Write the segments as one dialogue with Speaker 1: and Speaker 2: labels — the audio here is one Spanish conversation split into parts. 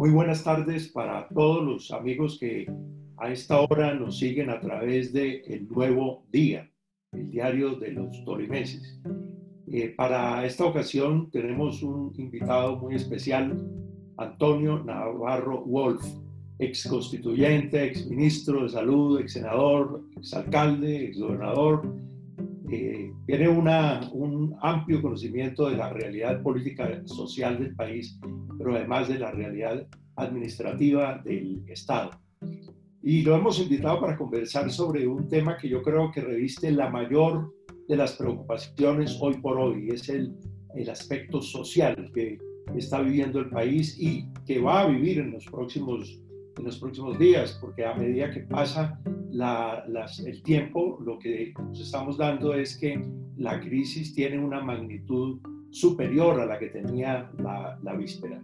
Speaker 1: Muy buenas tardes para todos los amigos que a esta hora nos siguen a través de El Nuevo Día, el diario de los tolimenses. Eh, para esta ocasión tenemos un invitado muy especial, Antonio Navarro Wolf, ex constituyente, ex ministro de salud, ex senador, ex alcalde, ex gobernador. Eh, tiene una, un amplio conocimiento de la realidad política social del país, pero además de la realidad administrativa del Estado. Y lo hemos invitado para conversar sobre un tema que yo creo que reviste la mayor de las preocupaciones hoy por hoy, es el, el aspecto social que está viviendo el país y que va a vivir en los próximos en los próximos días, porque a medida que pasa la, el tiempo, lo que nos estamos dando es que la crisis tiene una magnitud superior a la que tenía la, la víspera.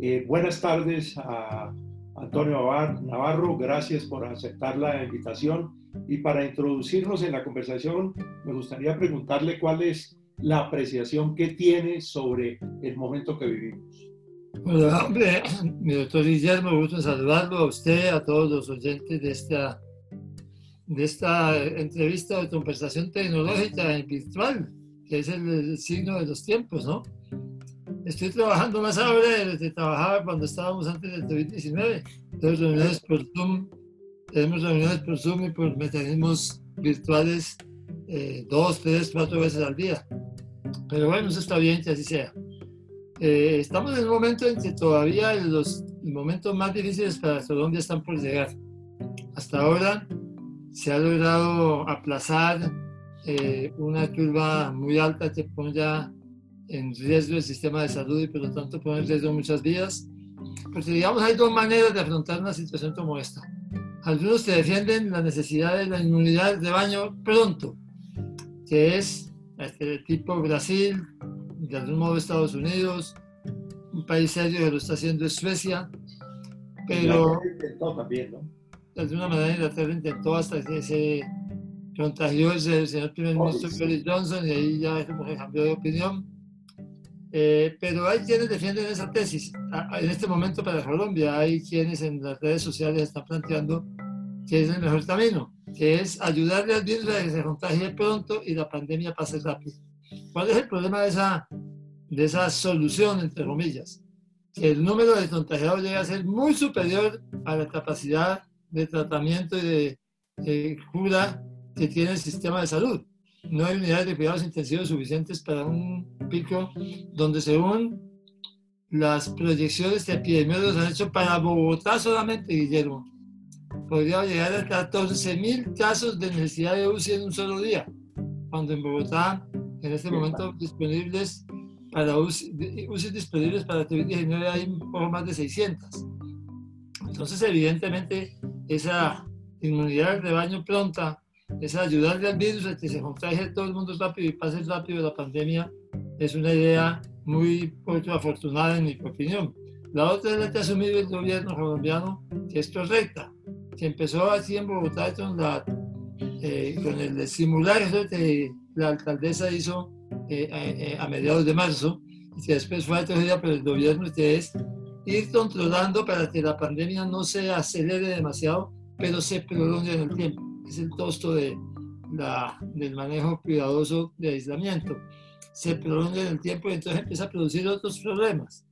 Speaker 1: Eh, buenas tardes a Antonio Navarro, gracias por aceptar la invitación. Y para introducirnos en la conversación, me gustaría preguntarle cuál es la apreciación que tiene sobre el momento que vivimos.
Speaker 2: Bueno, hombre, mi doctor Guillermo, me gusta saludarlo a usted, a todos los oyentes de esta, de esta entrevista de conversación tecnológica virtual, que es el, signo de los tiempos, ¿no? Estoy trabajando más ahora de que trabajaba cuando estábamos antes del COVID-19. Tenemos reuniones por Zoom, tenemos reuniones por Zoom y por mecanismos virtuales eh, dos, tres, cuatro veces al día. Pero bueno, eso está bien que así sea. Eh, estamos en un momento en que todavía los momentos más difíciles para Colombia están por llegar. Hasta ahora se ha logrado aplazar eh, una curva muy alta que ponga en riesgo el sistema de salud y por lo tanto pone en riesgo muchas vidas. Porque digamos hay dos maneras de afrontar una situación como esta. Algunos que defienden la necesidad de la inmunidad de baño pronto, que es este tipo Brasil, de algún modo Estados Unidos, un país serio que lo está haciendo es Suecia, pero también, ¿no? de alguna manera Inglaterra intentó hasta que se contagió el señor primer ministro Boris Johnson y ahí ya como que cambió de opinión. Eh, pero hay quienes defienden esa tesis. En este momento para Colombia hay quienes en las redes sociales están planteando que es el mejor camino, que es ayudarle al virus a que se contagie pronto y la pandemia pase rápido. ¿Cuál es el problema de esa, de esa solución, entre comillas? Que el número de contagiados llega a ser muy superior a la capacidad de tratamiento y de, cura que tiene el sistema de salud. No hay unidades de cuidados intensivos suficientes para un pico donde según las proyecciones que epidemiólogos han hecho para Bogotá solamente, Guillermo, podría llegar a 14.000 casos de necesidad de UCI en un solo día, cuando en Bogotá en este momento disponibles para UCI, disponibles para COVID-19 hay un poco más de 600. Entonces, evidentemente, esa inmunidad de baño pronta, esa ayudarle al virus a que se contagie todo el mundo rápido y pase rápido la pandemia, es una idea muy poco afortunada en mi opinión. La otra es la que ha asumido el gobierno colombiano, que es correcta, que empezó así en Bogotá con, la, eh, con el simular eso de la alcaldesa hizo eh, eh, a mediados de marzo, y que después fue atendida por el gobierno, que es ir controlando para que la pandemia no se acelere demasiado, pero se prolongue en el tiempo. Es el costo de la, del manejo cuidadoso de aislamiento. Se prolonga en el tiempo y entonces empieza a producir otros problemas.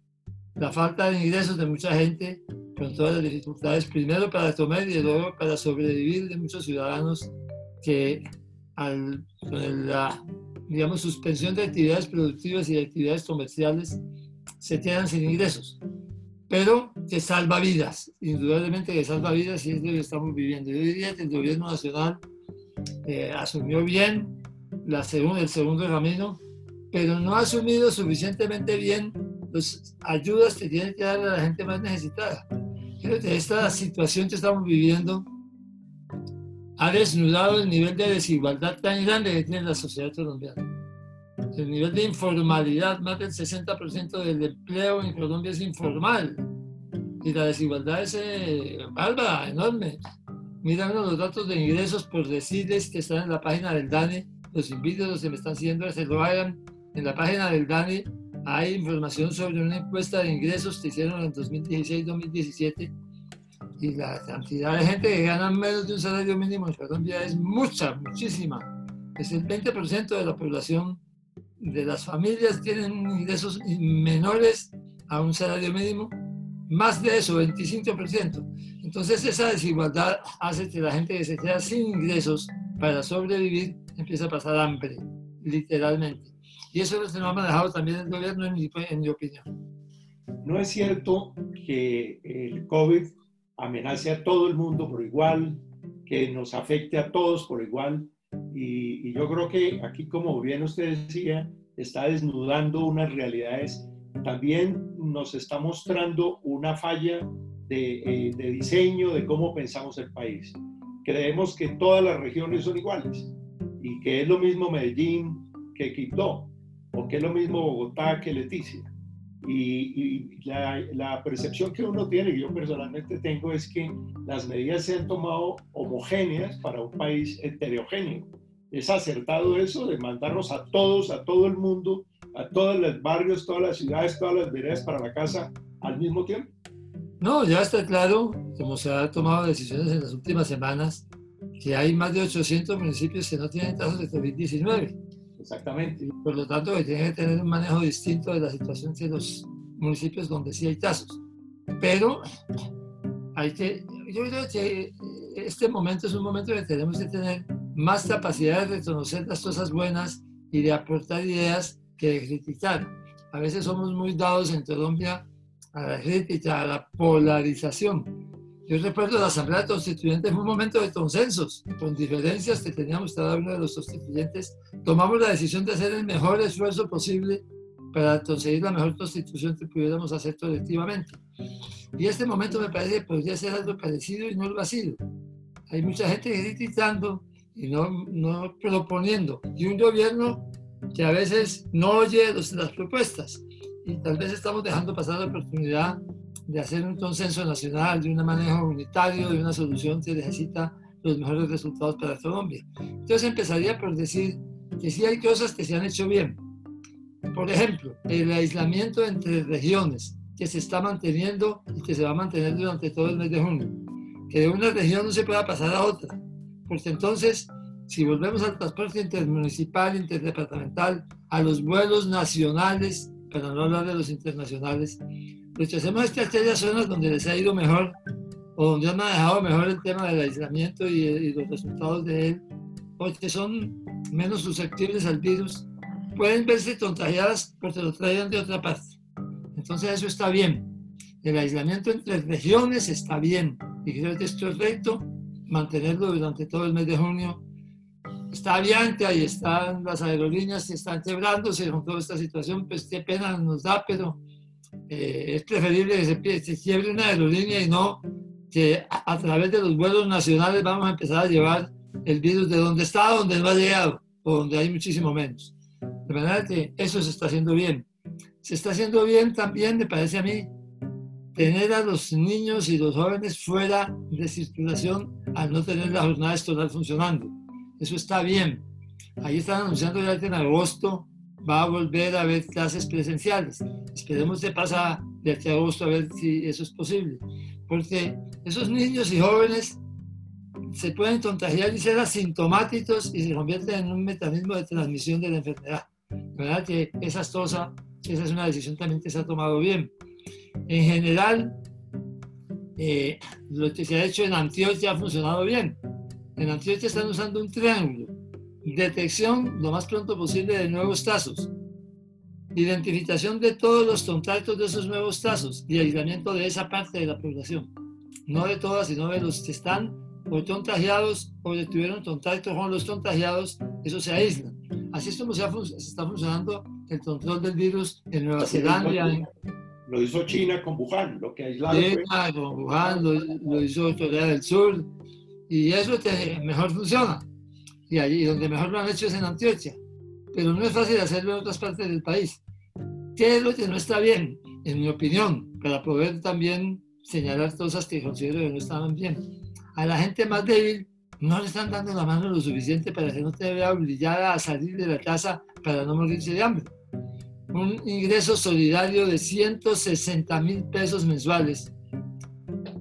Speaker 2: La falta de ingresos de mucha gente, con todas las dificultades, primero para comer y luego para sobrevivir de muchos ciudadanos que al, con la digamos, suspensión de actividades productivas y de actividades comerciales, se quedan sin ingresos. Pero que salva vidas, indudablemente que salva vidas y es lo que estamos viviendo. Yo diría que el gobierno nacional eh, asumió bien el segundo camino, pero no ha asumido suficientemente bien las ayudas que tiene que dar a la gente más necesitada. Esta situación que estamos viviendo ha desnudado el nivel de desigualdad tan grande que tiene la sociedad colombiana. El nivel de informalidad, más del 60% del empleo en Colombia es informal. Y la desigualdad es eh, enorme. Miran los datos de ingresos por decirles que están en la página del DANE. Los invito a los que me están siguiendo a que lo hagan en la página del DANE hay información sobre una encuesta de ingresos que hicieron en 2016-2017 y la cantidad de gente que gana menos de un salario mínimo en Colombia es mucha, muchísima. Es el 20% de la población de las familias tienen ingresos menores a un salario mínimo, más de eso, 25%. Entonces esa desigualdad hace que la gente que se queda sin ingresos para sobrevivir empiece a pasar hambre, literalmente. Y eso es lo ha manejado también el gobierno, en mi, en mi opinión.
Speaker 1: No es cierto que el COVID amenace a todo el mundo por igual, que nos afecte a todos por igual. Y, yo creo que aquí, como bien usted decía, está desnudando unas realidades. También nos está mostrando una falla de, eh, de diseño de cómo pensamos el país. Creemos que todas las regiones son iguales y que es lo mismo Medellín que Quito, o que es lo mismo Bogotá que Leticia. Y, la, la, percepción que uno tiene, que yo personalmente tengo, es que las medidas se han tomado homogéneas para un país heterogéneo. ¿Es acertado eso de mandarnos a todos, a todo el mundo, a todos los barrios, todas las ciudades, todas las veredas para la casa al mismo tiempo?
Speaker 2: No, ya está claro, como se han tomado decisiones en las últimas semanas, que hay más de 800 municipios que no tienen casos de COVID-19
Speaker 1: Exactamente.
Speaker 2: por lo tanto, que tiene que tener un manejo distinto de la situación de los municipios donde sí hay casos. Pero hay que, yo creo que este momento es un momento en que tenemos que tener más capacidad de reconocer las cosas buenas y de aportar ideas que de criticar. A veces somos muy dados en Colombia a la crítica, a la polarización. Yo recuerdo la Asamblea Constituyente fue un momento de consensos, con diferencias que teníamos cada uno de los constituyentes. Tomamos la decisión de hacer el mejor esfuerzo posible para conseguir la mejor constitución que pudiéramos hacer colectivamente. Y este momento me parece que podría ser algo parecido y no lo ha sido. Hay mucha gente criticando y no, no proponiendo. Y un gobierno que a veces no oye las propuestas. Y tal vez estamos dejando pasar la oportunidad de hacer un consenso nacional, de un manejo unitario, de una solución que necesita los mejores resultados para Colombia. Entonces empezaría por decir que sí hay cosas que se han hecho bien. Por ejemplo, el aislamiento entre regiones que se está manteniendo y que se va a mantener durante todo el mes de junio. Que de una región no se pueda pasar a otra. Porque entonces, si volvemos al transporte intermunicipal, interdepartamental, a los vuelos nacionales, para no hablar de los internacionales, rechacemos que aquellas zonas donde les ha ido mejor o donde han manejado mejor el tema del aislamiento y, los resultados de él, porque son menos susceptibles al virus, pueden verse contagiadas porque lo traían de otra parte. Entonces eso está bien. El aislamiento entre regiones está bien y creo que es correcto mantenerlo durante todo el mes de junio. Está Avianca y están las aerolíneas que están quebrándose con toda esta situación, pues qué pena nos da, pero eh, es preferible que se, quiebre una aerolínea y no que a, través de los vuelos nacionales vamos a empezar a llevar el virus de donde está a donde no ha llegado o donde hay muchísimo menos. De manera que eso se está haciendo bien. Se está haciendo bien también, me parece a mí, tener a los niños y los jóvenes fuera de circulación al no tener la jornada escolar funcionando. Eso está bien. Ahí están anunciando ya que en agosto va a volver a haber clases presenciales. Esperemos que pasa de aquí a agosto a ver si eso es posible. Porque esos niños y jóvenes se pueden contagiar y ser asintomáticos y se convierten en un mecanismo de transmisión de la enfermedad. ¿Verdad? Que esa es, esa es una decisión también que se ha tomado bien. En general, eh, lo que se ha hecho en Antioquia ha funcionado bien. En Antioquia están usando un triángulo detección lo más pronto posible de nuevos casos, identificación de todos los contactos de esos nuevos casos y aislamiento de esa parte de la población. No de todas, sino de los que están o contagiados o que tuvieron contacto con los contagiados, eso se aíslan. Así es como se, está funcionando el control del virus en Nueva Zelanda.
Speaker 1: Lo hizo China con Wuhan, lo que aislado
Speaker 2: China con Wuhan, lo, hizo Corea del Sur, y eso que mejor funciona y allí donde mejor lo han hecho es en Antioquia. Pero no es fácil hacerlo en otras partes del país. ¿Qué es lo que no está bien? En mi opinión, para poder también señalar cosas que considero que no estaban bien. A la gente más débil no le están dando la mano lo suficiente para que no te vea obligada a salir de la casa para no morirse de hambre. Un ingreso solidario de 160 mil pesos mensuales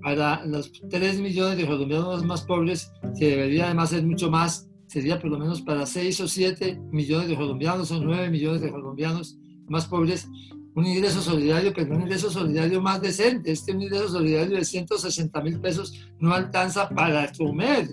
Speaker 2: para los 3 millones de colombianos más pobres, que debería además ser mucho más, sería por lo menos para 6 o 7 millones de colombianos o 9 millones de colombianos más pobres, un ingreso solidario, pero un ingreso solidario más decente. Este ingreso solidario de 160 mil pesos no alcanza para comer.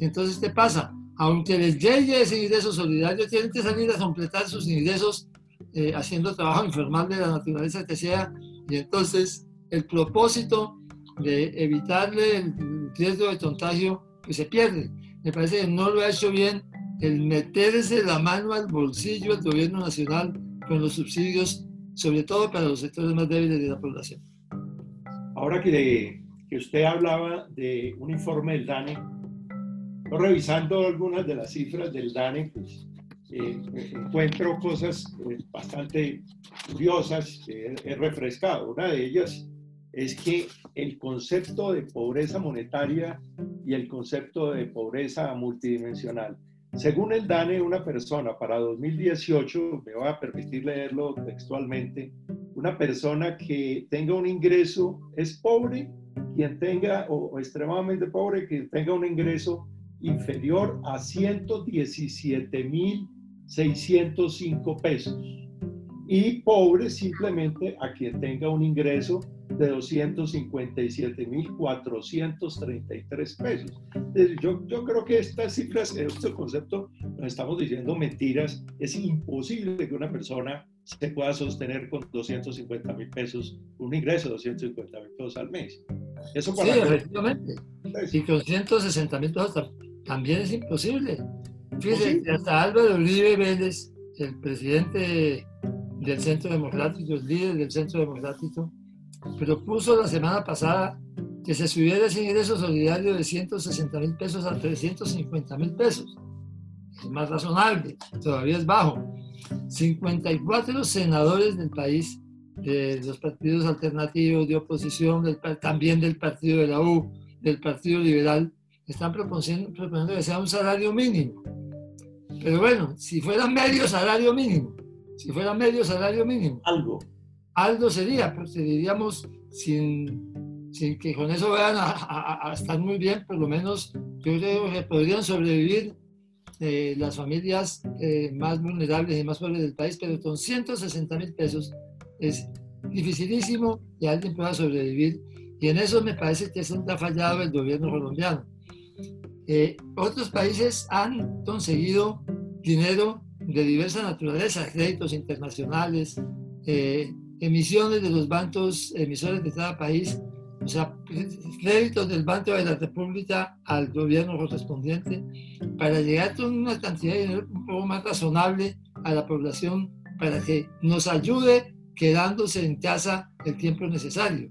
Speaker 2: entonces, ¿qué pasa? Aunque les llegue ese ingreso solidario, tienen que salir a completar sus ingresos eh, haciendo trabajo informal de la naturaleza que sea. Y entonces, el propósito de evitarle el riesgo de contagio que se pierde. Me parece que no lo ha hecho bien el meterse la mano al bolsillo del gobierno nacional con los subsidios sobre todo para los sectores más débiles de la población.
Speaker 1: Ahora que, que usted hablaba de un informe del DANE, revisando algunas de las cifras del DANE, pues eh, encuentro cosas eh, bastante curiosas, he refrescado. Una de ellas es que el concepto de pobreza monetaria y el concepto de pobreza multidimensional según el DANE, una persona para 2018, me va a permitir leerlo textualmente, una persona que tenga un ingreso es pobre, quien tenga, o, extremadamente pobre, quien tenga un ingreso inferior a 117.605 pesos. Y pobre simplemente a quien tenga un ingreso de 257.433 pesos. Yo, yo creo que estas cifras, este concepto, nos estamos diciendo mentiras. Es imposible que una persona se pueda sostener con 250 mil pesos, un ingreso de 250 mil pesos al mes.
Speaker 2: Eso para sí, efectivamente. Y con 160 mil pesos también es imposible. Fíjese, hasta Álvaro Uribe Vélez, el presidente del Centro Democrático, el líder del Centro Democrático, propuso la semana pasada que se subiera ese ingreso solidario de 160 mil pesos a 350 mil pesos. Es más razonable, todavía es bajo. 54 senadores del país, de los partidos alternativos, de oposición, también del partido de la U, del Partido Liberal, están proponiendo, proponiendo que sea un salario mínimo. Pero bueno, si fuera medio salario mínimo, si fuera medio salario mínimo.
Speaker 1: Algo
Speaker 2: algo sería, pues diríamos, sin, sin que con eso vayan a, estar muy bien, por lo menos yo creo que podrían sobrevivir eh, las familias eh, más vulnerables y más pobres del país, pero con 160 mil pesos es dificilísimo que alguien pueda sobrevivir. Y en eso me parece que es donde ha fallado el gobierno colombiano. Eh, otros países han conseguido dinero de diversa naturaleza, créditos internacionales, eh, emisiones de los bancos emisores de cada país, o sea, créditos del Banco de la República al gobierno correspondiente para llegar con una cantidad de dinero un poco más razonable a la población para que nos ayude quedándose en casa el tiempo necesario.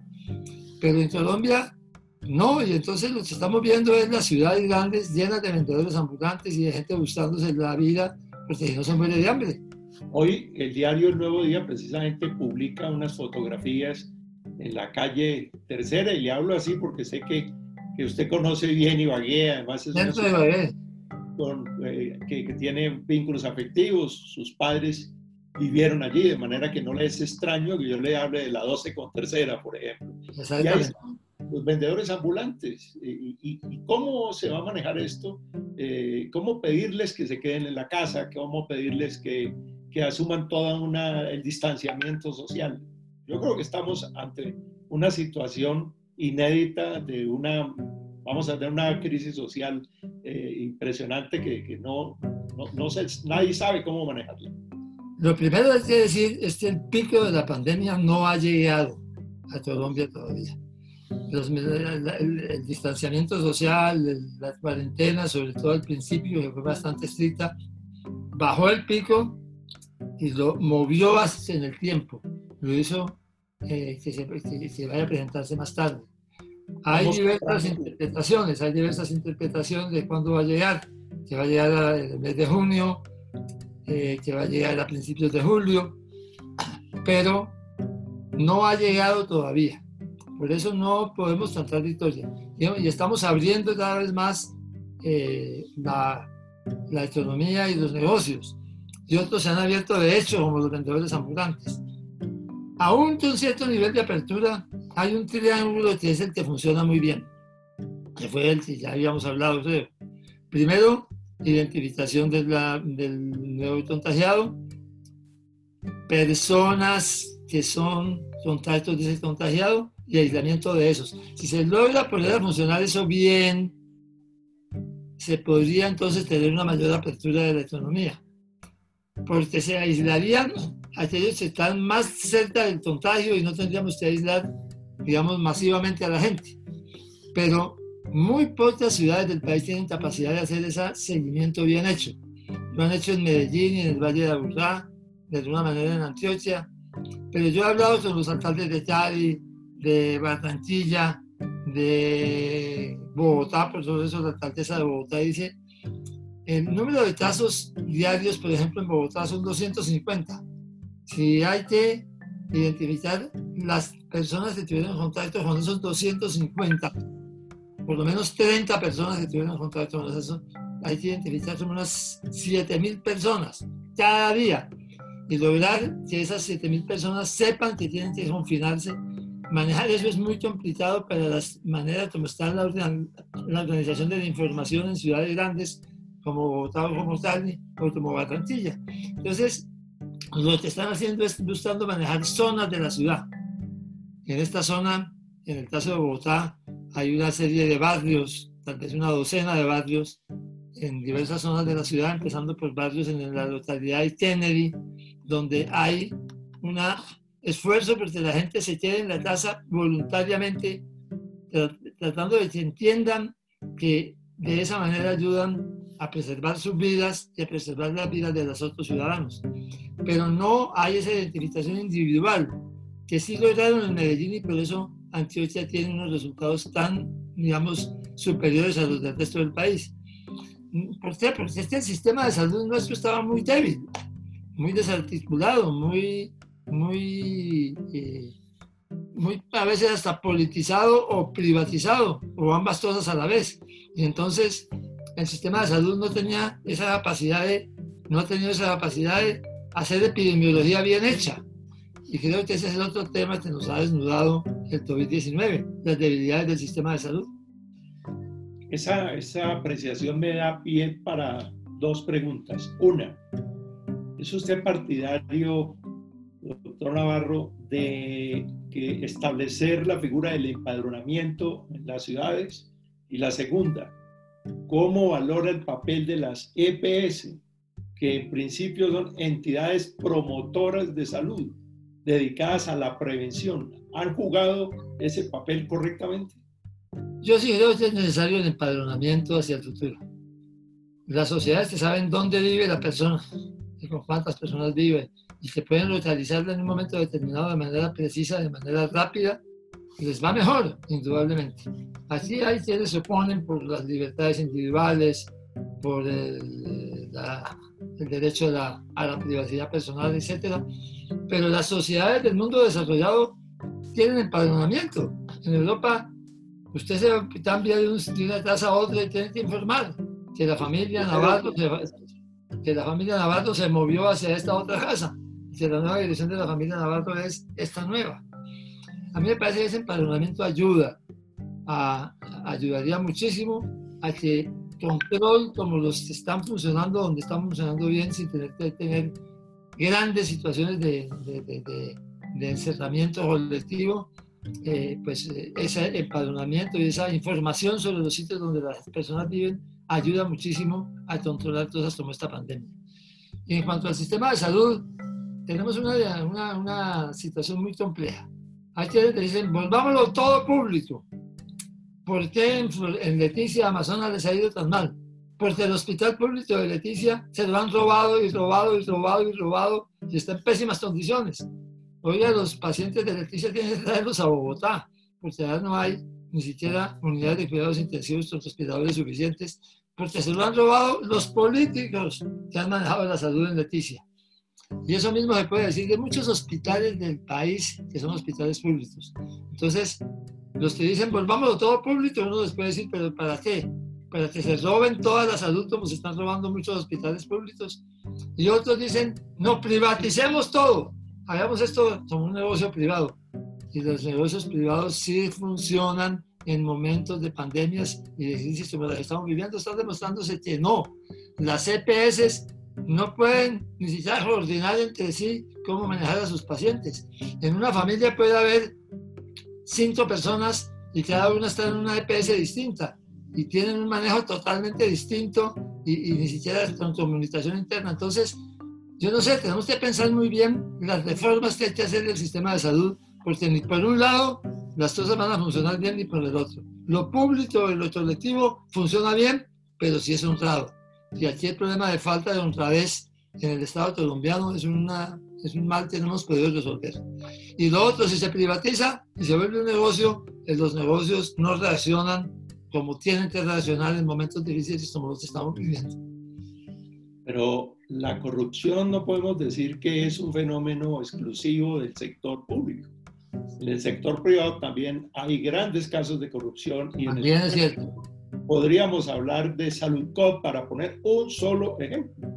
Speaker 2: Pero en Colombia no, y entonces lo que estamos viendo es las ciudades grandes llenas de vendedores ambulantes y de gente buscándose la vida porque no se muere de hambre.
Speaker 1: Hoy el diario El Nuevo Día precisamente publica unas fotografías en la calle Tercera y le hablo así porque sé que, que usted conoce bien Ibagué, además es una ciudad con, eh, que, que, tiene vínculos afectivos, sus padres vivieron allí, de manera que no le es extraño que yo le hable de la 12 con Tercera, por ejemplo. Y ahí están los vendedores ambulantes. Y, y, cómo se va a manejar esto? Eh, ¿Cómo pedirles que se queden en la casa? ¿Cómo pedirles que que asuman todo el distanciamiento social. Yo creo que estamos ante una situación inédita de una, vamos a tener una crisis social eh, impresionante que, que no, no, no se, nadie sabe cómo manejarla.
Speaker 2: Lo primero hay que decir es que el pico de la pandemia no ha llegado a Colombia todavía. Los, el, distanciamiento social, la cuarentena, sobre todo al principio, que fue bastante estricta, bajó el pico y lo movió en el tiempo, lo hizo eh, que, se, vaya a presentarse más tarde. Hay diversas interpretaciones, hay diversas interpretaciones de cuándo va a llegar, que va a llegar el mes de junio, eh, que va a llegar a principios de julio, pero no ha llegado todavía. Por eso no podemos tratar victoria. Y, estamos abriendo cada vez más eh, la, la economía y los negocios y otros se han abierto de hecho, como los vendedores ambulantes. Aún con cierto nivel de apertura, hay un triángulo que es el que funciona muy bien, que fue el que ya habíamos hablado, creo. Primero, identificación de la, del nuevo contagiado, personas que son contactos de ese contagiado y aislamiento de esos. Si se logra poner a funcionar eso bien, se podría entonces tener una mayor apertura de la economía, porque se aislarían aquellos que están más cerca del contagio y no tendríamos que aislar, digamos, masivamente a la gente. Pero muy pocas ciudades del país tienen capacidad de hacer ese seguimiento bien hecho. Lo han hecho en Medellín y en el Valle de Aburrá, de alguna manera en Antioquia, pero yo he hablado con los alcaldes de Cali, de Barranquilla, de Bogotá, por sobre eso la alcaldesa de Bogotá dice, el número de casos diarios, por ejemplo, en Bogotá son 250. Si hay que identificar las personas que tuvieron contacto con esos 250, por lo menos 30 personas que tuvieron contacto con eso, hay que identificar como unas 7.000 personas cada día y lograr que esas 7.000 personas sepan que tienen que confinarse manejar eso es muy complicado para las maneras como está la, la organización de la información en ciudades grandes como Bogotá o como Cali o como Barranquilla. Entonces, lo que están haciendo es buscando manejar zonas de la ciudad. En esta zona, en el caso de Bogotá, hay una serie de barrios, tal vez una docena de barrios en diversas zonas de la ciudad, empezando por barrios en la localidad de Kennedy, donde hay una esfuerzo porque la gente se quede en la casa voluntariamente, tratando de que entiendan que de esa manera ayudan a preservar sus vidas y a preservar las vidas de los otros ciudadanos. Pero no hay esa identificación individual, que sí lograron en Medellín y por eso Antioquia tiene unos resultados tan, digamos, superiores a los del resto del país. ¿Por qué? Porque este sistema de salud nuestro estaba muy débil, muy desarticulado, muy muy, eh, muy a veces hasta politizado o privatizado, o ambas cosas a la vez. Y entonces el sistema de salud no tenía esa capacidad de, no tenía esa capacidad hacer epidemiología bien hecha. Y creo que ese es el otro tema que nos ha desnudado el COVID-19, las debilidades del sistema de salud.
Speaker 1: Esa, esa apreciación me da pie para dos preguntas. Una, ¿es usted partidario doctor Navarro, de que establecer la figura del empadronamiento en las ciudades? Y la segunda, ¿cómo valora el papel de las EPS, que en principio son entidades promotoras de salud, dedicadas a la prevención? ¿Han jugado ese papel correctamente?
Speaker 2: Yo sí creo que es necesario el empadronamiento hacia el futuro. Las sociedades que saben dónde vive la persona con cuántas personas vive y que pueden localizarla en un momento determinado de manera precisa, de manera rápida, les va mejor, indudablemente. Así hay quienes se oponen por las libertades individuales, por el, el derecho a la, a la, privacidad personal, etc. Pero las sociedades del mundo desarrollado tienen empadronamiento. En Europa, usted se cambia de, una casa a otra y tiene que informar que la familia Navarro se, que la familia Navarro se movió hacia esta otra casa que la nueva dirección de la familia Navarro es esta nueva. A mí me parece que ese empadronamiento ayuda, a, ayudaría muchísimo a que control como los que están funcionando, donde están funcionando bien, sin tener que tener grandes situaciones de, de, de, encerramiento colectivo, eh, pues eh, ese empadronamiento y esa información sobre los sitios donde las personas viven ayuda muchísimo a controlar cosas como esta pandemia. Y en cuanto al sistema de salud, tenemos una, una, una situación muy compleja. Hay quienes dicen, volvámoslo todo público. ¿Por qué en, Leticia, Amazonas les ha ido tan mal? Porque el hospital público de Leticia se lo han robado y robado y robado y robado y está en pésimas condiciones. Hoy a los pacientes de Leticia tienen que traerlos a Bogotá, porque ya no hay ni siquiera unidades de cuidados intensivos con respiradores suficientes, porque se lo han robado los políticos que han manejado la salud en Leticia. Y eso mismo se puede decir de muchos hospitales del país que son hospitales públicos. Entonces, los que dicen, volvámoslo todo público, uno les puede decir, pero ¿para qué? Para que se roben toda la salud como se están robando muchos hospitales públicos. Y otros dicen, no, privaticemos todo, hagamos esto como un negocio privado. Y los negocios privados sí funcionan en momentos de pandemias y de crisis como la que estamos viviendo, está demostrándose que no. Las EPS no pueden ni siquiera coordinar entre sí cómo manejar a sus pacientes. En una familia puede haber cinco personas y cada una está en una EPS distinta y tienen un manejo totalmente distinto y, ni siquiera con comunicación interna. Entonces, yo no sé, tenemos que pensar muy bien las reformas que hay que hacer del sistema de salud, porque ni por un lado las cosas van a funcionar bien ni por el otro. Lo público y lo colectivo funciona bien, pero sí es honrado. Y aquí el problema de falta de honradez en el Estado colombiano es, una, es un mal que no hemos podido resolver. Y lo otro, si se privatiza y se vuelve un negocio, los negocios no reaccionan como tienen que reaccionar en momentos difíciles como los estamos viviendo.
Speaker 1: Pero la corrupción no podemos decir que es un fenómeno exclusivo del sector público. En el sector privado también hay grandes casos de corrupción.
Speaker 2: Y también es cierto.
Speaker 1: Podríamos hablar de Salud para poner un solo ejemplo.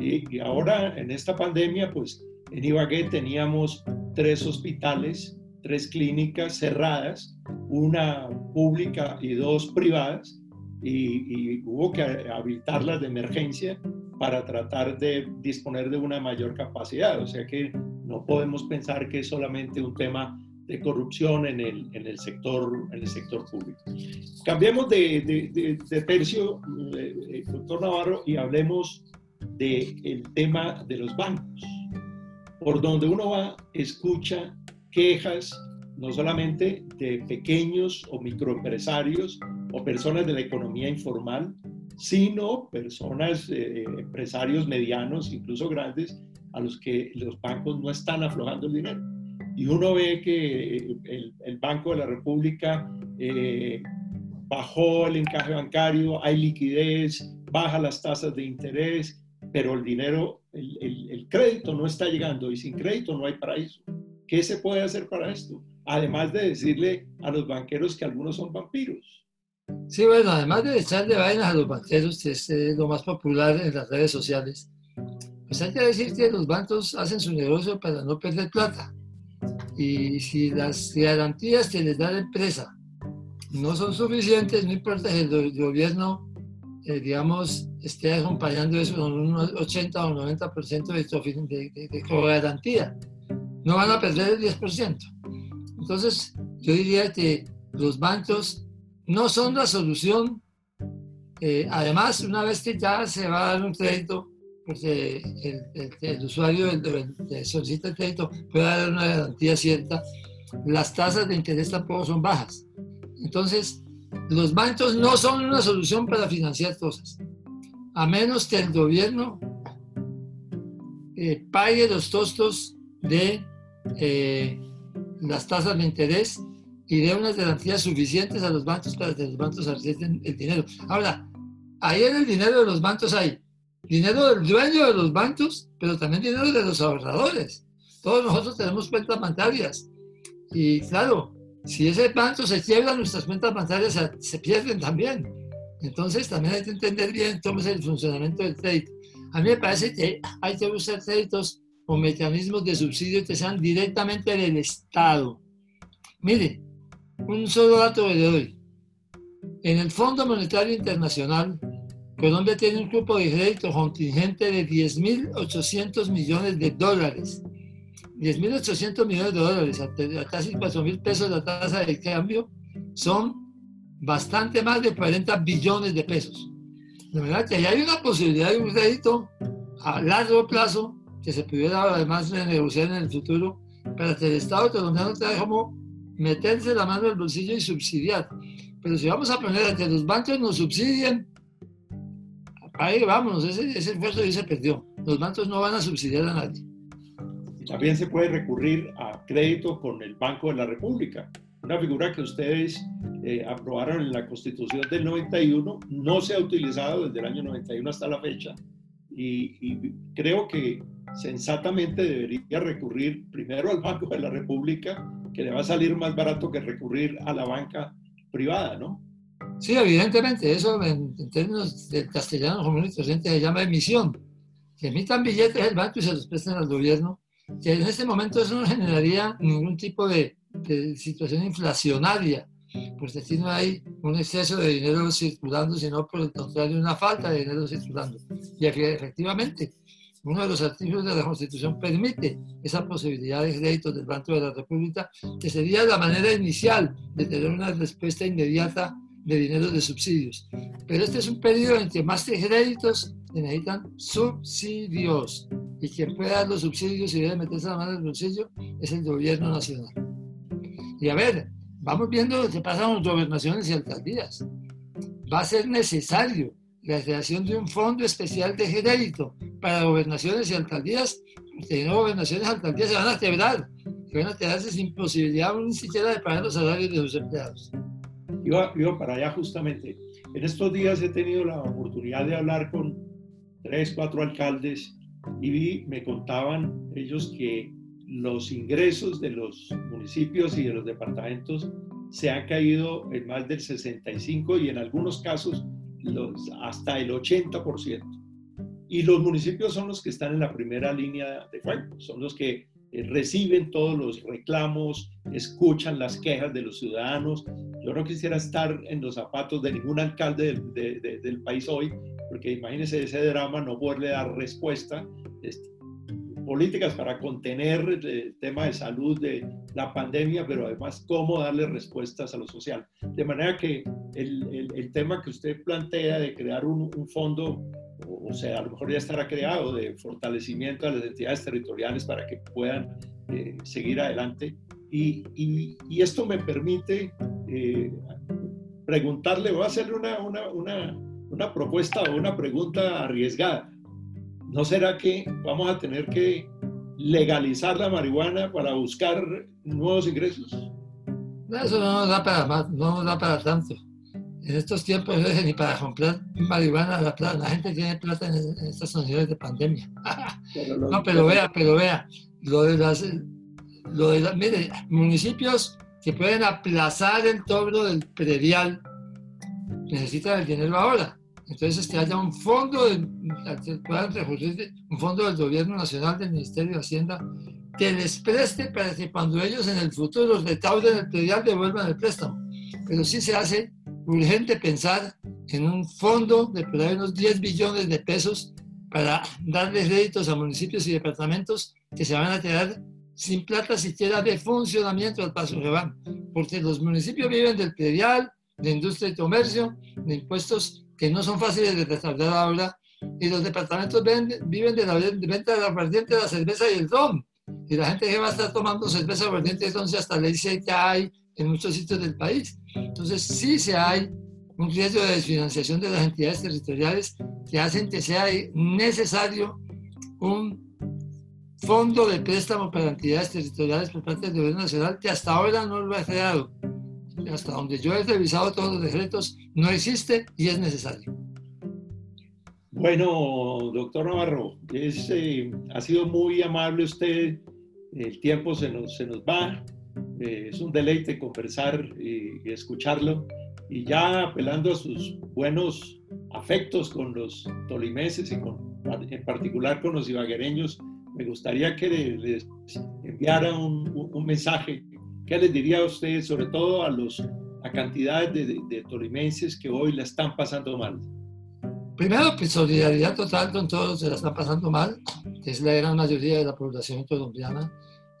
Speaker 1: Y, y ahora en esta pandemia, pues en Ibagué teníamos tres hospitales tres clínicas cerradas, una pública y dos privadas, y, hubo que habilitarlas de emergencia para tratar de disponer de una mayor capacidad. O sea que no podemos pensar que es solamente un tema de corrupción en el, en el, sector, en el sector público. Cambiemos de, tercio, eh, eh, doctor Navarro, y hablemos del tema de los bancos. Por donde uno va, escucha quejas no solamente de pequeños o microempresarios o personas de la economía informal, sino personas, eh, empresarios medianos, incluso grandes, a los que los bancos no están aflojando el dinero. Y uno ve que el, el Banco de la República eh, bajó el encaje bancario, hay liquidez, baja las tasas de interés, pero el dinero, el, el, el crédito no está llegando y sin crédito no hay paraíso. ¿Qué se puede hacer para esto? Además de decirle a los banqueros que algunos son vampiros.
Speaker 2: Sí, bueno, además de echarle vainas a los banqueros, que es lo más popular en las redes sociales, pues hay que decir que los bancos hacen su negocio para no perder plata. Y si las garantías que les da la empresa no son suficientes, no importa que el gobierno, eh, digamos, esté acompañando eso con un 80 o 90% de, de, de, garantía no van a perder el 10%. Entonces, yo diría que los bancos no son la solución. Eh, además, una vez que ya se va a dar un crédito, porque el, usuario que solicita el crédito puede dar una garantía cierta, las tasas de interés tampoco son bajas. Entonces, los bancos no son una solución para financiar cosas, a menos que el gobierno eh, pague los costos de eh, las tasas de interés y de unas garantías suficientes a los bancos para que los bancos arriesguen el dinero. Ahora, ahí en el dinero de los bancos hay dinero del dueño de los bancos, pero también dinero de los ahorradores. Todos nosotros tenemos cuentas bancarias. Y claro, si ese banco se quiebra, nuestras cuentas bancarias se, pierden también. Entonces también hay que entender bien cómo es el funcionamiento del crédito. A mí me parece que hay que usar créditos o mecanismos de subsidio que sean directamente del Estado. Mire, un solo dato de hoy. En el Fondo Monetario Internacional, Colombia tiene un grupo de crédito contingente de 10.800 millones de dólares. 10.800 millones de dólares, a casi 4.000 pesos la tasa de cambio, son bastante más de 40 billones de pesos. De verdad que hay una posibilidad de un crédito a largo plazo que se pudiera además negociar en el futuro para que el Estado colombiano tenga como meterse la mano al bolsillo y subsidiar. Pero si vamos a poner a que los bancos nos subsidien, ahí vamos, ese, ese esfuerzo ya se perdió. Los bancos no van a subsidiar a nadie.
Speaker 1: También se puede recurrir a crédito con el Banco de la República, una figura que ustedes eh, aprobaron en la Constitución del 91, no se ha utilizado desde el año 91 hasta la fecha, y, y creo que sensatamente debería recurrir primero al Banco de la República, que le va a salir más barato que recurrir a la banca privada, ¿no?
Speaker 2: Sí, evidentemente, eso en, términos del castellano común y se llama emisión. que emitan billetes del banco y se los presten al gobierno, que en este momento eso no generaría ningún tipo de, de situación inflacionaria, pues aquí no hay un exceso de dinero circulando, sino por el contrario una falta de dinero circulando. Y efectivamente, uno de los artículos de la Constitución permite esa posibilidad de créditos del Banco de la República, que sería la manera inicial de tener una respuesta inmediata de dinero de subsidios. Pero este es un periodo en que más que créditos necesitan subsidios. Y quien puede dar los subsidios y debe meterse la mano en el bolsillo es el gobierno nacional. Y a ver, vamos viendo lo que pasa con gobernaciones y alcaldías. Va a ser necesario la creación de un fondo especial de crédito para gobernaciones y alcaldías, porque no gobernaciones y alcaldías se van a quebrar, se van a quedarse sin posibilidad ni siquiera de pagar los salarios de sus empleados.
Speaker 1: Iba, para allá justamente. En estos días he tenido la oportunidad de hablar con tres, cuatro alcaldes y me contaban ellos que los ingresos de los municipios y de los departamentos se han caído en más del 65 y en algunos casos hasta el 80%. Y los municipios son los que están en la primera línea de fuego, son los que eh, reciben todos los reclamos, escuchan las quejas de los ciudadanos. Yo no quisiera estar en los zapatos de ningún alcalde del país hoy, porque imagínense ese drama, no poderle dar respuesta. Este, políticas para contener el tema de salud de la pandemia, pero además cómo darle respuestas a lo social. De manera que el, el, tema que usted plantea de crear un, fondo, o sea, a lo mejor ya estará creado, de fortalecimiento a las entidades territoriales para que puedan eh, seguir adelante. Y, y, y, esto me permite eh, preguntarle, voy a hacerle una, una, una, una propuesta o una pregunta arriesgada. ¿No será que vamos a tener que legalizar la marihuana para buscar nuevos ingresos?
Speaker 2: eso no nos da para más, no nos da para tanto. En estos tiempos no ni para comprar marihuana la, plata, la gente tiene plata en, estas condiciones de pandemia. no, pero vea, pero vea, lo de las, lo de mire, municipios que pueden aplazar el cobro del predial necesitan el dinero ahora. Entonces, que haya un fondo, puedan un fondo del Gobierno Nacional, del Ministerio de Hacienda, que les preste para que cuando ellos en el futuro retauden el predial devuelvan el préstamo. Pero sí se hace urgente pensar en un fondo de por ahí unos 10 billones de pesos para darle créditos a municipios y departamentos que se van a quedar sin plata siquiera de funcionamiento al paso que van. Porque los municipios viven del predial, de industria y comercio, de impuestos que no son fáciles de restaurar ahora, y los departamentos viven de la venta de la de la cerveza y el ron. Y la gente que va a estar tomando cerveza vertiente entonces hasta le dice que hay en muchos sitios del país. Entonces sí se hay un riesgo de desfinanciación de las entidades territoriales que hacen que sea necesario un fondo de préstamo para entidades territoriales por parte del gobierno nacional que hasta ahora no lo ha creado hasta donde yo he revisado todos los decretos, no existe y es necesario.
Speaker 1: Bueno, doctor Navarro, es, eh, ha sido muy amable usted, el tiempo se nos, se nos va, eh, es un deleite conversar y, escucharlo, y ya apelando a sus buenos afectos con los tolimeses y con, en particular con los ibaguereños, me gustaría que les enviara un, un mensaje ¿Qué les diría a usted, sobre todo a los a cantidades de, de, tolimenses que hoy la están pasando mal?
Speaker 2: Primero, pues solidaridad total con todos los que la están pasando mal, que es la gran mayoría de la población colombiana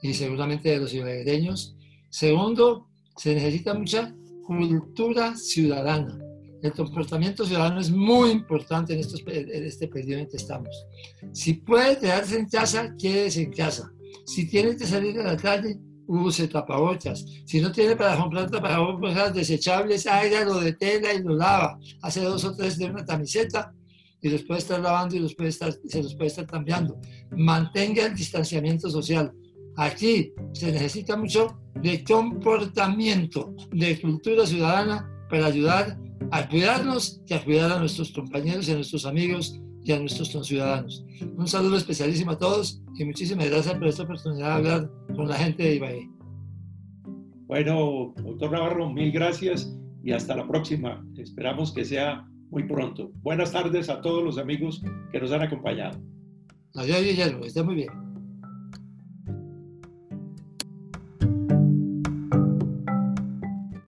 Speaker 2: y seguramente de los ibereños. Segundo, se necesita mucha cultura ciudadana. El comportamiento ciudadano es muy importante en, estos, en este periodo en que estamos. Si puede quedarse en casa, quédese en casa. Si tiene que salir a la calle, use tapabocas. Si no tiene para comprar tapabocas desechables, hágalo de tela y lo lava. Hace dos o tres de una camiseta y los puede estar lavando y los puede estar, se los puede estar cambiando. Mantenga el distanciamiento social. Aquí se necesita mucho de comportamiento, de cultura ciudadana para ayudar a cuidarnos y a cuidar a nuestros compañeros y a nuestros amigos y a nuestros conciudadanos. Un saludo especialísimo a todos y muchísimas gracias por esta oportunidad de hablar con la gente de Ibagué.
Speaker 1: Bueno, doctor Navarro, mil gracias y hasta la próxima. Esperamos que sea muy pronto. Buenas tardes a todos los amigos que nos han acompañado.
Speaker 2: Adiós, Guillermo, está muy bien.